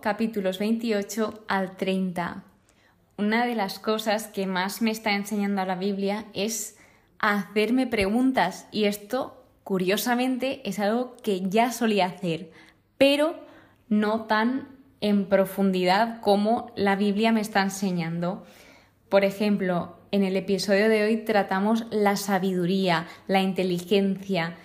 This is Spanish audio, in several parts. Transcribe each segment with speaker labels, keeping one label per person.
Speaker 1: Capítulos 28 al 30. Una de las cosas que más me está enseñando la Biblia es hacerme preguntas y esto, curiosamente, es algo que ya solía hacer, pero no tan en profundidad como la Biblia me está enseñando. Por ejemplo, en el episodio de hoy tratamos la sabiduría, la inteligencia,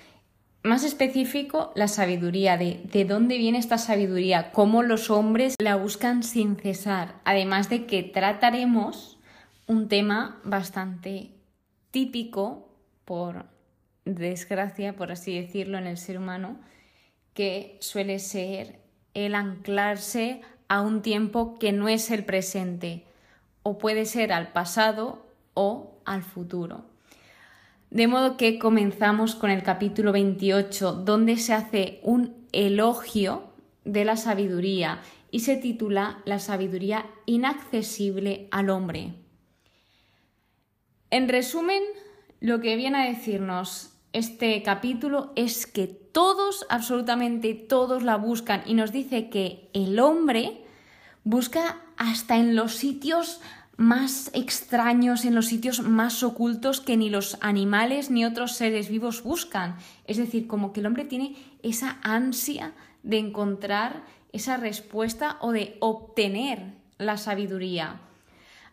Speaker 1: más específico, la sabiduría, de, de dónde viene esta sabiduría, cómo los hombres la buscan sin cesar. Además de que trataremos un tema bastante típico, por desgracia, por así decirlo, en el ser humano, que suele ser el anclarse a un tiempo que no es el presente, o puede ser al pasado o al futuro. De modo que comenzamos con el capítulo 28, donde se hace un elogio de la sabiduría y se titula La sabiduría inaccesible al hombre. En resumen, lo que viene a decirnos este capítulo es que todos, absolutamente todos la buscan y nos dice que el hombre busca hasta en los sitios más extraños, en los sitios más ocultos que ni los animales ni otros seres vivos buscan. Es decir, como que el hombre tiene esa ansia de encontrar esa respuesta o de obtener la sabiduría.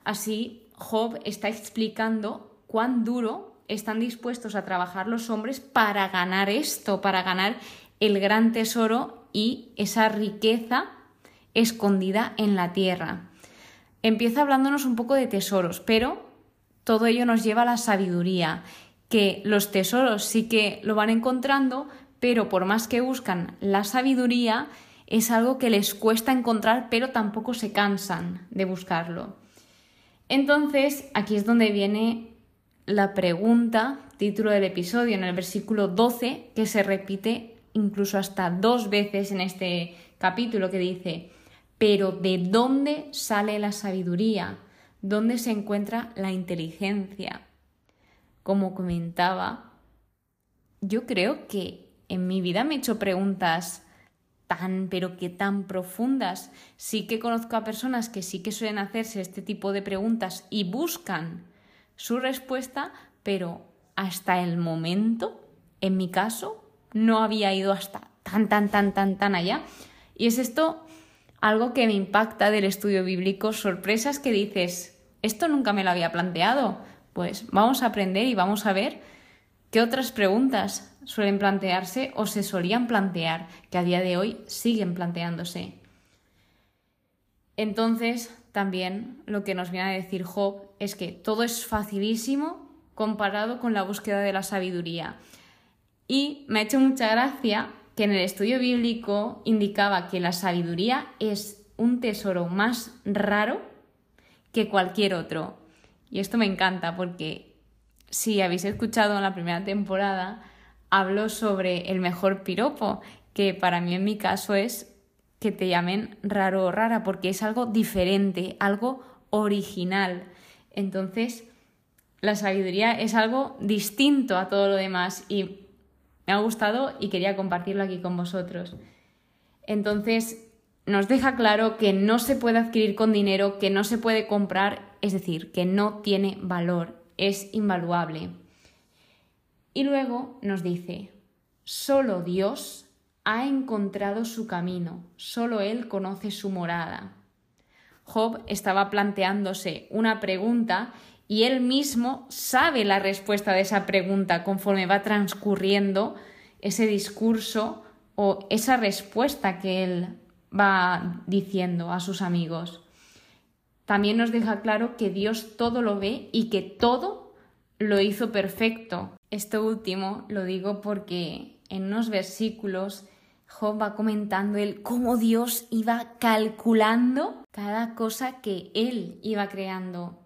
Speaker 1: Así, Job está explicando cuán duro están dispuestos a trabajar los hombres para ganar esto, para ganar el gran tesoro y esa riqueza escondida en la tierra empieza hablándonos un poco de tesoros, pero todo ello nos lleva a la sabiduría, que los tesoros sí que lo van encontrando, pero por más que buscan la sabiduría, es algo que les cuesta encontrar, pero tampoco se cansan de buscarlo. Entonces, aquí es donde viene la pregunta, título del episodio, en el versículo 12, que se repite incluso hasta dos veces en este capítulo, que dice, pero ¿de dónde sale la sabiduría? ¿Dónde se encuentra la inteligencia? Como comentaba, yo creo que en mi vida me he hecho preguntas tan, pero que tan profundas. Sí que conozco a personas que sí que suelen hacerse este tipo de preguntas y buscan su respuesta, pero hasta el momento, en mi caso, no había ido hasta tan, tan, tan, tan, tan allá. Y es esto algo que me impacta del estudio bíblico, sorpresas que dices, esto nunca me lo había planteado. Pues vamos a aprender y vamos a ver qué otras preguntas suelen plantearse o se solían plantear, que a día de hoy siguen planteándose. Entonces, también lo que nos viene a decir Job es que todo es facilísimo comparado con la búsqueda de la sabiduría. Y me ha hecho mucha gracia que en el estudio bíblico indicaba que la sabiduría es un tesoro más raro que cualquier otro. Y esto me encanta porque si habéis escuchado en la primera temporada, hablo sobre el mejor piropo, que para mí en mi caso es que te llamen raro o rara, porque es algo diferente, algo original. Entonces, la sabiduría es algo distinto a todo lo demás y ha gustado y quería compartirlo aquí con vosotros. Entonces, nos deja claro que no se puede adquirir con dinero, que no se puede comprar, es decir, que no tiene valor, es invaluable. Y luego nos dice, solo Dios ha encontrado su camino, solo Él conoce su morada. Job estaba planteándose una pregunta y él mismo sabe la respuesta de esa pregunta conforme va transcurriendo ese discurso o esa respuesta que él va diciendo a sus amigos. También nos deja claro que Dios todo lo ve y que todo lo hizo perfecto. Esto último lo digo porque en unos versículos Job va comentando el cómo Dios iba calculando cada cosa que él iba creando.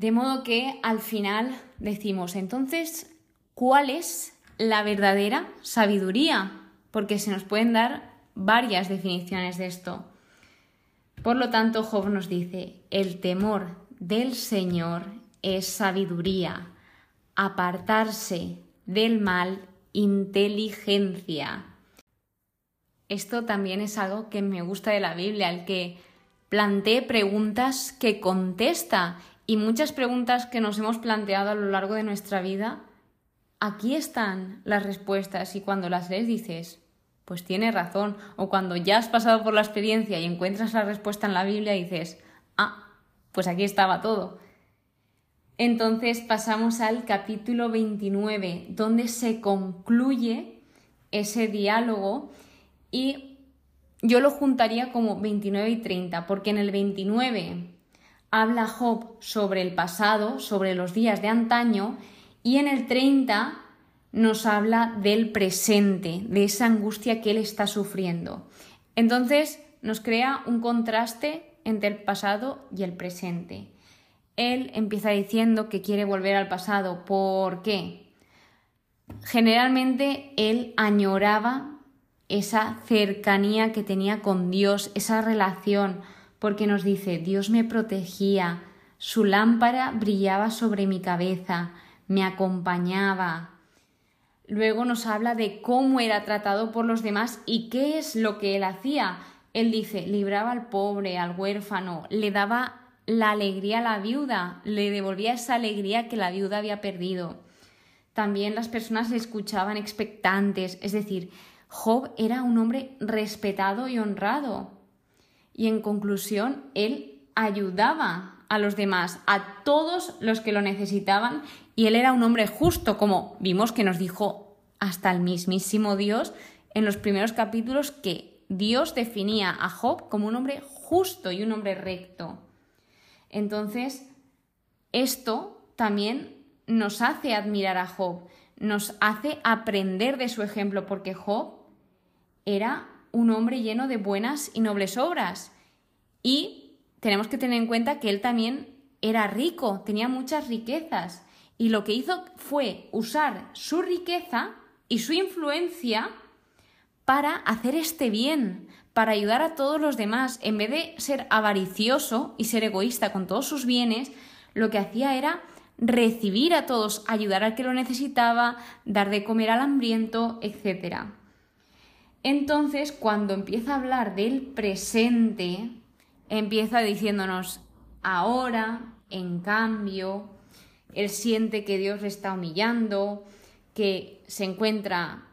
Speaker 1: De modo que al final decimos, entonces, ¿cuál es la verdadera sabiduría? Porque se nos pueden dar varias definiciones de esto. Por lo tanto, Job nos dice, el temor del Señor es sabiduría, apartarse del mal, inteligencia. esto también es algo que me gusta de la Biblia, el que plantee preguntas que contesta y muchas preguntas que nos hemos planteado a lo largo de nuestra vida, aquí están las respuestas y cuando las lees dices, pues tiene razón, o cuando ya has pasado por la experiencia y encuentras la respuesta en la Biblia dices, ah, pues aquí estaba todo. Entonces pasamos al capítulo 29, donde se concluye ese diálogo y yo lo juntaría como 29 y 30, porque en el 29 habla Job sobre el pasado, sobre los días de antaño, y en el 30 nos habla del presente, de esa angustia que él está sufriendo. Entonces nos crea un contraste entre el pasado y el presente él empieza diciendo que quiere volver al pasado. ¿Por qué? Generalmente él añoraba esa cercanía que tenía con Dios, esa relación, porque nos dice, Dios me protegía, su lámpara brillaba sobre mi cabeza, me acompañaba. Luego nos habla de cómo era tratado por los demás y qué es lo que él hacía. Él dice, libraba al pobre, al huérfano, le daba la alegría a la viuda, le devolvía esa alegría que la viuda había perdido. También las personas le escuchaban expectantes, es decir, Job era un hombre respetado y honrado. Y en conclusión, él ayudaba a los demás, a todos los que lo necesitaban, y él era un hombre justo, como vimos que nos dijo hasta el mismísimo Dios en los primeros capítulos que Dios definía a Job como un hombre justo y un hombre recto. Entonces, esto también nos hace admirar a Job, nos hace aprender de su ejemplo, porque Job era un hombre lleno de buenas y nobles obras. Y tenemos que tener en cuenta que él también era rico, tenía muchas riquezas. Y lo que hizo fue usar su riqueza y su influencia para hacer este bien, para ayudar a todos los demás. En vez de ser avaricioso y ser egoísta con todos sus bienes, lo que hacía era recibir a todos, ayudar al que lo necesitaba, dar de comer al hambriento, etc. Entonces, cuando empieza a hablar del presente, empieza diciéndonos, ahora, en cambio, él siente que Dios le está humillando, que se encuentra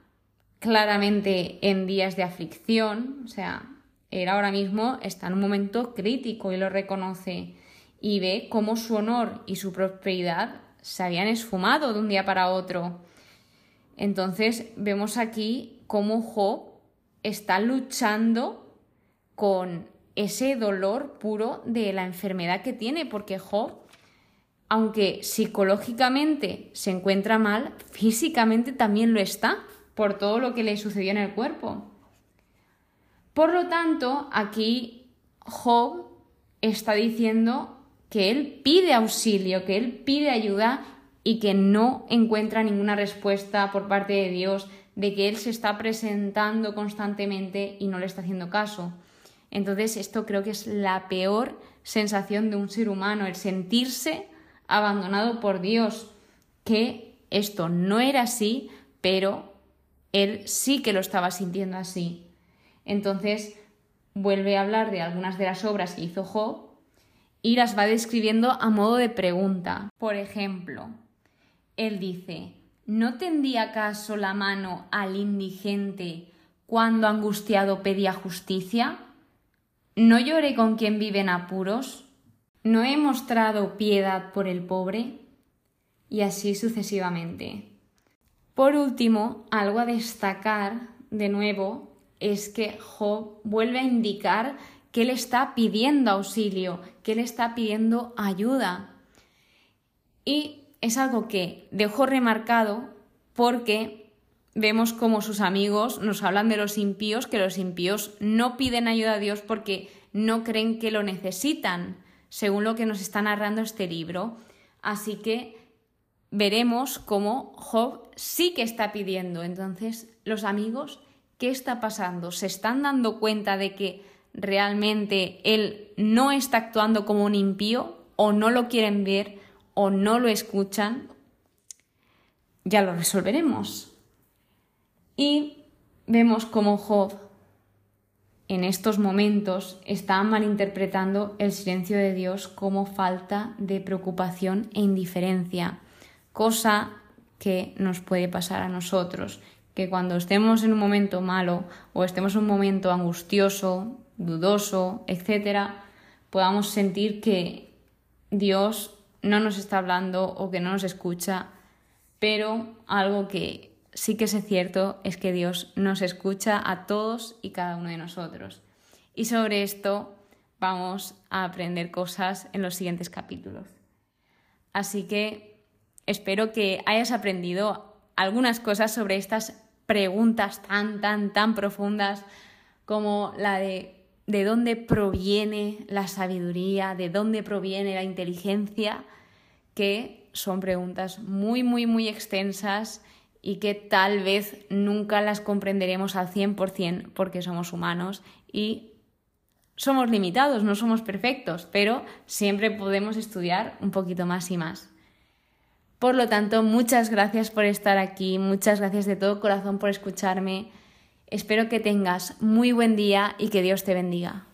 Speaker 1: claramente en días de aflicción, o sea, él ahora mismo está en un momento crítico y lo reconoce y ve cómo su honor y su prosperidad se habían esfumado de un día para otro. Entonces vemos aquí cómo Job está luchando con ese dolor puro de la enfermedad que tiene, porque Job, aunque psicológicamente se encuentra mal, físicamente también lo está por todo lo que le sucedió en el cuerpo. Por lo tanto, aquí Job está diciendo que él pide auxilio, que él pide ayuda y que no encuentra ninguna respuesta por parte de Dios, de que él se está presentando constantemente y no le está haciendo caso. Entonces, esto creo que es la peor sensación de un ser humano, el sentirse abandonado por Dios, que esto no era así, pero él sí que lo estaba sintiendo así. Entonces vuelve a hablar de algunas de las obras que hizo Job y las va describiendo a modo de pregunta. Por ejemplo, él dice, ¿no tendía acaso la mano al indigente cuando angustiado pedía justicia? ¿No lloré con quien vive en apuros? ¿No he mostrado piedad por el pobre? Y así sucesivamente. Por último, algo a destacar de nuevo es que Job vuelve a indicar que él está pidiendo auxilio, que él está pidiendo ayuda. Y es algo que dejo remarcado porque vemos como sus amigos nos hablan de los impíos, que los impíos no piden ayuda a Dios porque no creen que lo necesitan, según lo que nos está narrando este libro. Así que veremos cómo Job sí que está pidiendo. Entonces, los amigos, ¿qué está pasando? ¿Se están dando cuenta de que realmente él no está actuando como un impío o no lo quieren ver o no lo escuchan? Ya lo resolveremos. Y vemos cómo Job en estos momentos están malinterpretando el silencio de Dios como falta de preocupación e indiferencia, cosa que nos puede pasar a nosotros, que cuando estemos en un momento malo o estemos en un momento angustioso, dudoso, etc., podamos sentir que Dios no nos está hablando o que no nos escucha, pero algo que sí que es cierto es que Dios nos escucha a todos y cada uno de nosotros. Y sobre esto vamos a aprender cosas en los siguientes capítulos. Así que espero que hayas aprendido algunas cosas sobre estas preguntas tan, tan, tan profundas como la de de dónde proviene la sabiduría, de dónde proviene la inteligencia, que son preguntas muy, muy, muy extensas y que tal vez nunca las comprenderemos al 100% porque somos humanos y somos limitados, no somos perfectos, pero siempre podemos estudiar un poquito más y más. Por lo tanto, muchas gracias por estar aquí, muchas gracias de todo corazón por escucharme. Espero que tengas muy buen día y que Dios te bendiga.